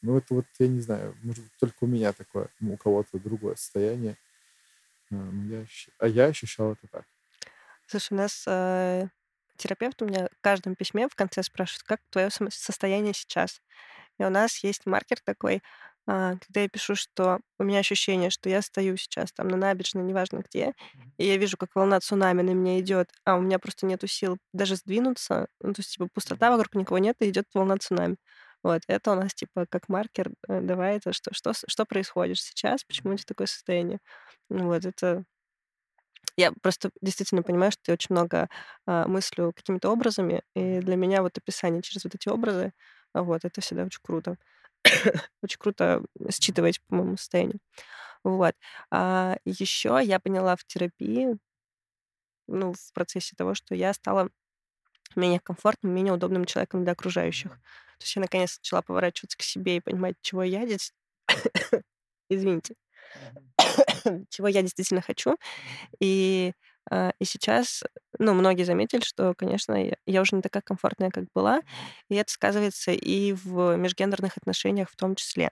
ну, это вот, я не знаю, может быть, только у меня такое, ну, у кого-то другое состояние. А, ну, я а я ощущал это так. Слушай, у нас э, терапевт у меня в каждом письме в конце спрашивает, как твое состояние сейчас. И у нас есть маркер такой, а, когда я пишу, что у меня ощущение, что я стою сейчас там на набережной, неважно где, и я вижу, как волна цунами на меня идет, а у меня просто нету сил даже сдвинуться. Ну, то есть, типа, пустота, вокруг никого нет, и идет волна цунами. Вот, это у нас, типа, как маркер э, давай что, что, с- что происходит сейчас, почему у тебя такое состояние. Ну Вот, это... Я просто действительно понимаю, что я очень много а, мыслю какими-то образами, и для меня вот описание через вот эти образы, а, вот, это всегда очень круто. Очень круто считывать по моему состоянию. Вот. А еще я поняла в терапии, ну, в процессе того, что я стала менее комфортным, менее удобным человеком для окружающих. То есть я наконец начала поворачиваться к себе и понимать, чего я здесь... Извините. чего я действительно хочу. И, а, и сейчас, ну, многие заметили, что, конечно, я, уже не такая комфортная, как была, и это сказывается и в межгендерных отношениях в том числе.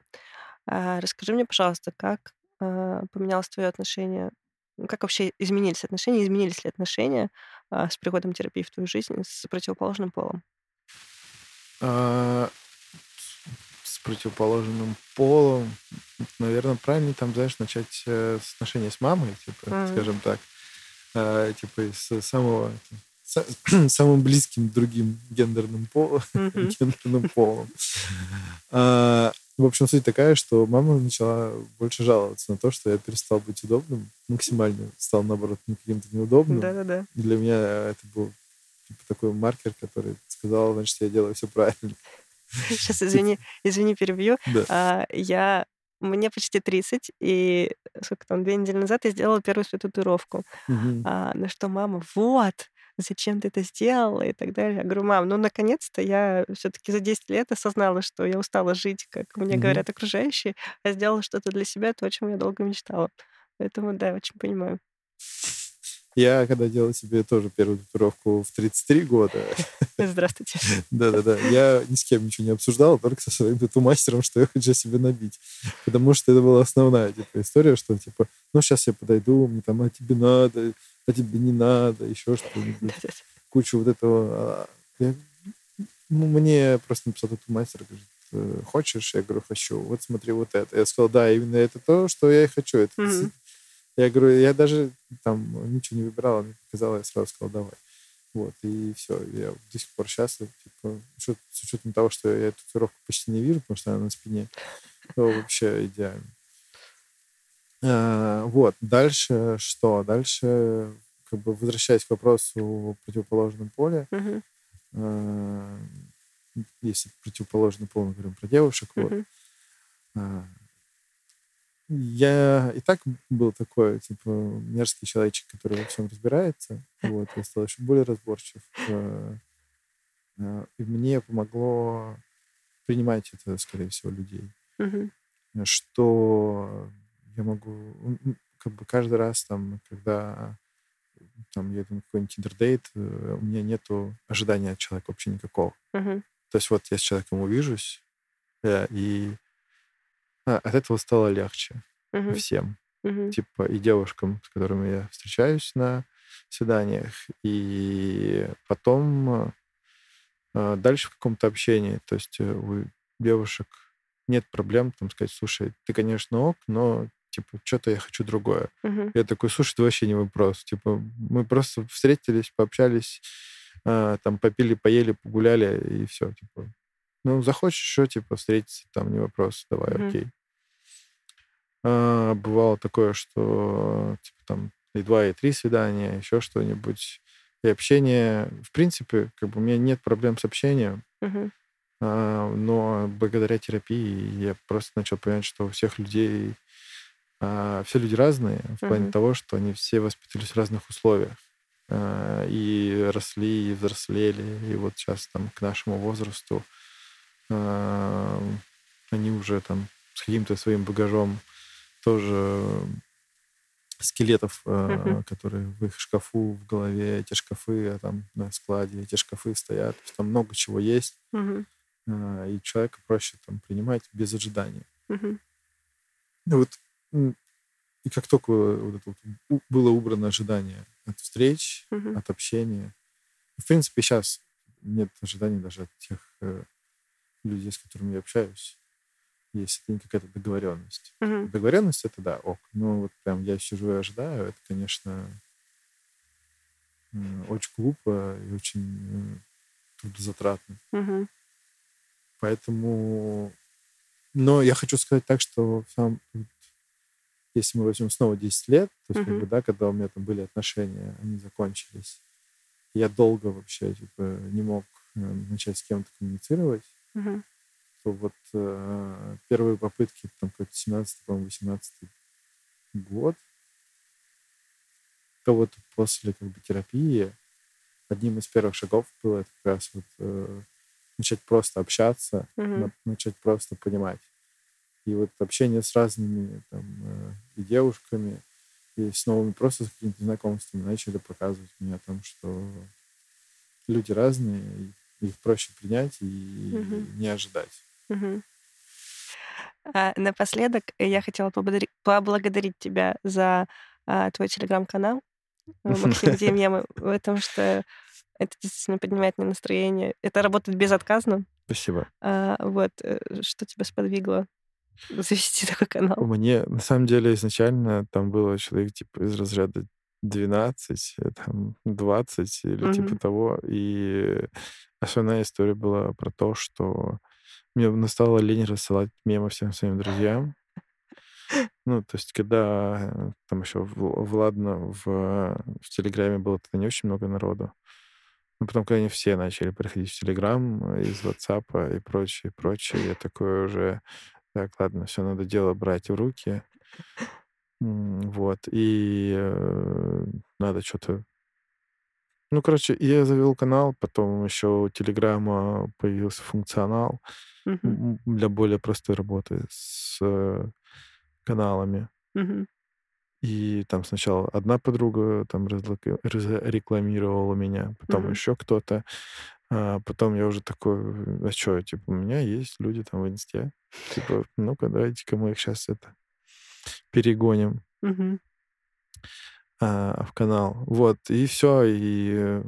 А, расскажи мне, пожалуйста, как а, поменялось твое отношение, ну, как вообще изменились отношения, изменились ли отношения а, с приходом терапии в твою жизнь с противоположным полом? А, противоположным полом, наверное, правильно там, знаешь, начать э, с отношения с мамой, типа, Мгм. скажем так, А, типа из самого са- самым близким другим гендерным полом, Мгм. гендерным полом. А, В общем, суть такая, что мама начала больше жаловаться на то, что я перестал быть удобным, максимально стал, наоборот, каким-то неудобным. Да-да-да. Для меня это был типа, такой маркер, который сказал, значит, я делаю все правильно. Сейчас, извини, извини, перебью. Да. А, я мне почти 30, и сколько там, две недели назад я сделала первую свою татуировку. А, на что мама, вот, зачем ты это сделала и так далее. Я говорю, мам, ну, наконец-то я все таки за 10 лет осознала, что я устала жить, как мне говорят окружающие, а сделала что-то для себя, то, о чем я долго мечтала. Поэтому, да, очень понимаю. Я, когда делал себе тоже первую татуировку в 33 года, Здравствуйте. да-да-да, я ни с кем ничего не обсуждал, только со своим тату-мастером, что я хочу себе набить. Потому что это была основная типа, история, что типа, ну, сейчас я подойду, мне там, а тебе надо, а тебе не надо, еще что-нибудь. Кучу вот этого. а, я- ну, мне просто написал тату-мастер, говорит, «Э, хочешь? Я говорю, хочу. Вот смотри, вот это. Я сказал, да, именно это то, что я и хочу. Это Мгм. Я говорю, я даже там ничего не выбирал, он мне показал, я сразу сказал, давай. Вот, и все, я до сих пор счастлив. Типа, с учет- с учетом того, что я эту татуировку почти не вижу, потому что она на спине, то вообще идеально. А, вот, дальше что? Дальше, как бы, возвращаясь к вопросу о противоположном поле, Мгм. а, если противоположный пол, мы говорим про девушек, вот, Мгм. а, я и так был такой, типа, мерзкий человечек, который во всем разбирается. Вот, я стал еще более разборчив. э, э, И мне помогло принимать это, скорее всего, людей. Мгм. Что я могу, как бы каждый раз, там, когда там, я иду на какой-нибудь тиндер-дейт, э, у меня нету ожидания от человека вообще никакого. Мгм. То есть вот я с человеком увижусь, и от этого стало легче Мгм. всем. Мгм. Типа и девушкам, с которыми я встречаюсь на свиданиях, и потом э, дальше в каком-то общении. То есть э, у девушек нет проблем там сказать, слушай, ты, конечно, ок, но типа, что-то я хочу другое. Мгм. Я такой, слушай, это вообще не вопрос. Типа, мы просто встретились, пообщались, а, там, попили, поели, погуляли, и все, типа. Ну, захочешь еще, типа, встретиться, там, не вопрос, давай, Мгм. окей. А, бывало такое, что, типа, там, и два, и три свидания, еще что-нибудь. И общение, в принципе, как бы у меня нет проблем с общением, Мгм. а, но благодаря терапии я просто начал понимать, что у всех людей а, все люди разные в плане Мгм. того, что они все воспитывались в разных условиях а, и росли, и взрослели, и вот сейчас там к нашему возрасту а, они уже там с каким-то своим багажом тоже скелетов, Мгм. которые в их шкафу, в голове, эти шкафы, а там на складе эти шкафы стоят. То есть там много чего есть, а, и человека проще там принимать без ожидания. Ну вот, и как только вот это вот было убрано ожидание от встреч, Мгм. от общения, в принципе, сейчас нет ожиданий даже от тех э, людей, с которыми я общаюсь, если это не какая-то договоренность. Мгм. Договоренность это да, ок. Но вот прям я сижу и ожидаю, это, конечно, очень глупо и очень м, трудозатратно. Мгм. Поэтому... Но я хочу сказать так, что сам, если мы возьмем снова 10 лет, то есть, как Мгм. бы, да, когда у меня там были отношения, они закончились, я долго вообще типа, не мог э, начать с кем-то коммуницировать, Мгм. То вот э, первые попытки, там, какой-то 17 по-моему, 18 год, то вот после как бы терапии одним из первых шагов было это как раз вот э, начать просто общаться, на- начать просто понимать. И вот общение с разными там, э, и девушками, и с новыми просто с какими-то знакомствами начали показывать мне о том, что люди разные, их проще принять и Мгм. не ожидать. Мгм. А, напоследок э, я хотела поблагодари- поблагодарить тебя за а, твой телеграм-канал э, Максим Демьяма, потому что это действительно поднимает мне настроение. Это работает безотказно. Спасибо. А, вот, э, что тебя сподвигло завести такой канал? Мне, на самом деле, изначально там было человек типа из разряда 12, э, там 20 или типа Мгм. того. И основная история была про то, что мне настало лень рассылать мемы всем своим друзьям. Ну, то есть, когда э, там еще в, в Ладно в, в Телеграме было тогда не очень много народу. Но потом, когда они все начали приходить в Телеграм э, из WhatsApp и прочее, прочее, я такой уже, так, ладно, все, надо дело брать в руки. Вот, и э, надо что-то... Ну, короче, я завел канал, потом еще у Телеграма появился функционал М, для более простой работы с э, каналами. Мгм. И там сначала одна подруга там разрекламировала меня, потом Мгм. еще кто-то. А потом я уже такой, а что, типа, у меня есть люди там в инсте. Типа, ну-ка, давайте-ка мы их сейчас это перегоним Мгм. а, в канал. Вот, и все, и э,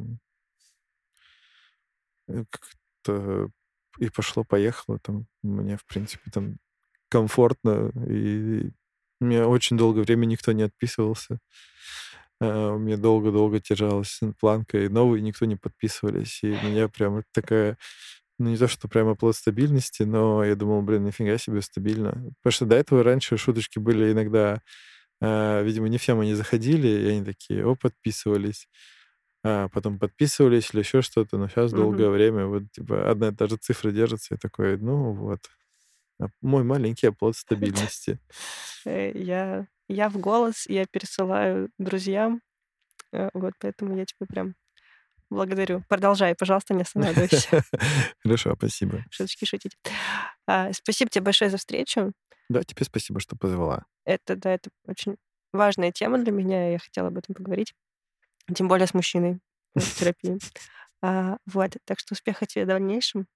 э, как-то и пошло-поехало там. Мне, в принципе, там комфортно, и мне очень долгое время никто не отписывался. А, У меня долго-долго держалась планка, и новые никто не подписывались. И у меня прям такая, ну не то, что прямо плод стабильности, но я думал, блин, нифига себе стабильно. Потому что до этого раньше шуточки были иногда, а, видимо, не всем они заходили, и они такие, о, подписывались. А потом подписывались или еще что-то, но сейчас долгое время вот типа одна и та же цифра держится, и такой, ну вот, а, мой маленький оплот стабильности. Э, Я, я в голос, я пересылаю друзьям. Э, Вот, поэтому я тебя прям благодарю. Продолжай, пожалуйста, не останавливайся. Хорошо, спасибо. Шуточки шутить. А, Спасибо тебе большое за встречу. Да, тебе спасибо, что позвала. Это, да, это очень важная тема для меня, я хотела об этом поговорить. Тем более с мужчиной в терапии. А, Вот, так что успеха тебе в дальнейшем.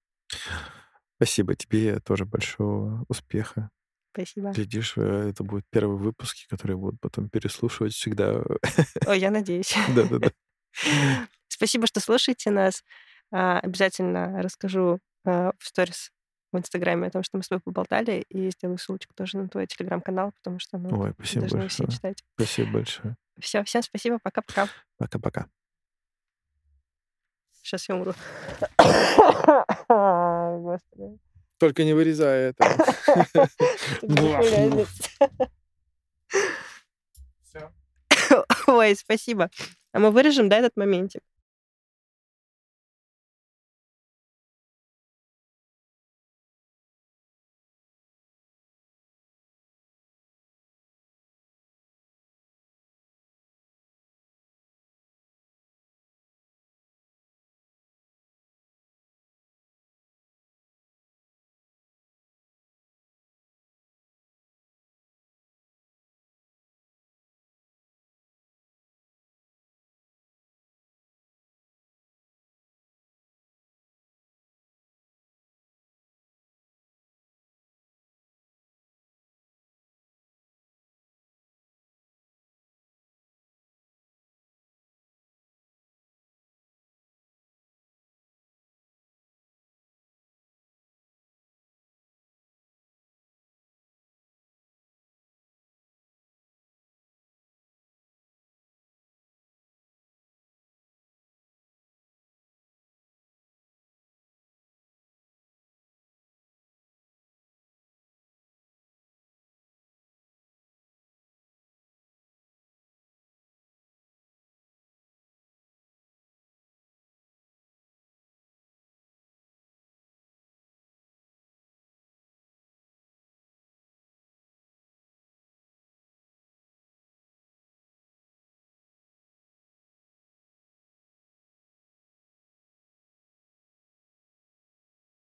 Спасибо тебе тоже большого успеха. Спасибо. Глядишь, э, это будут первые выпуски, которые будут потом переслушивать всегда. Ой, я надеюсь. Да-да-да. Спасибо, что слушаете нас. А, Обязательно расскажу а, в сторис в Инстаграме о том, что мы с тобой поболтали, и сделаю ссылочку тоже на твой Телеграм-канал, потому что ну, Ой, спасибо должны большое. все читать. Спасибо большое. Все, всем спасибо, пока-пока. Пока-пока. Сейчас я умру. Господи. Только не вырезай это. Ой, спасибо. А мы вырежем, да, этот моментик?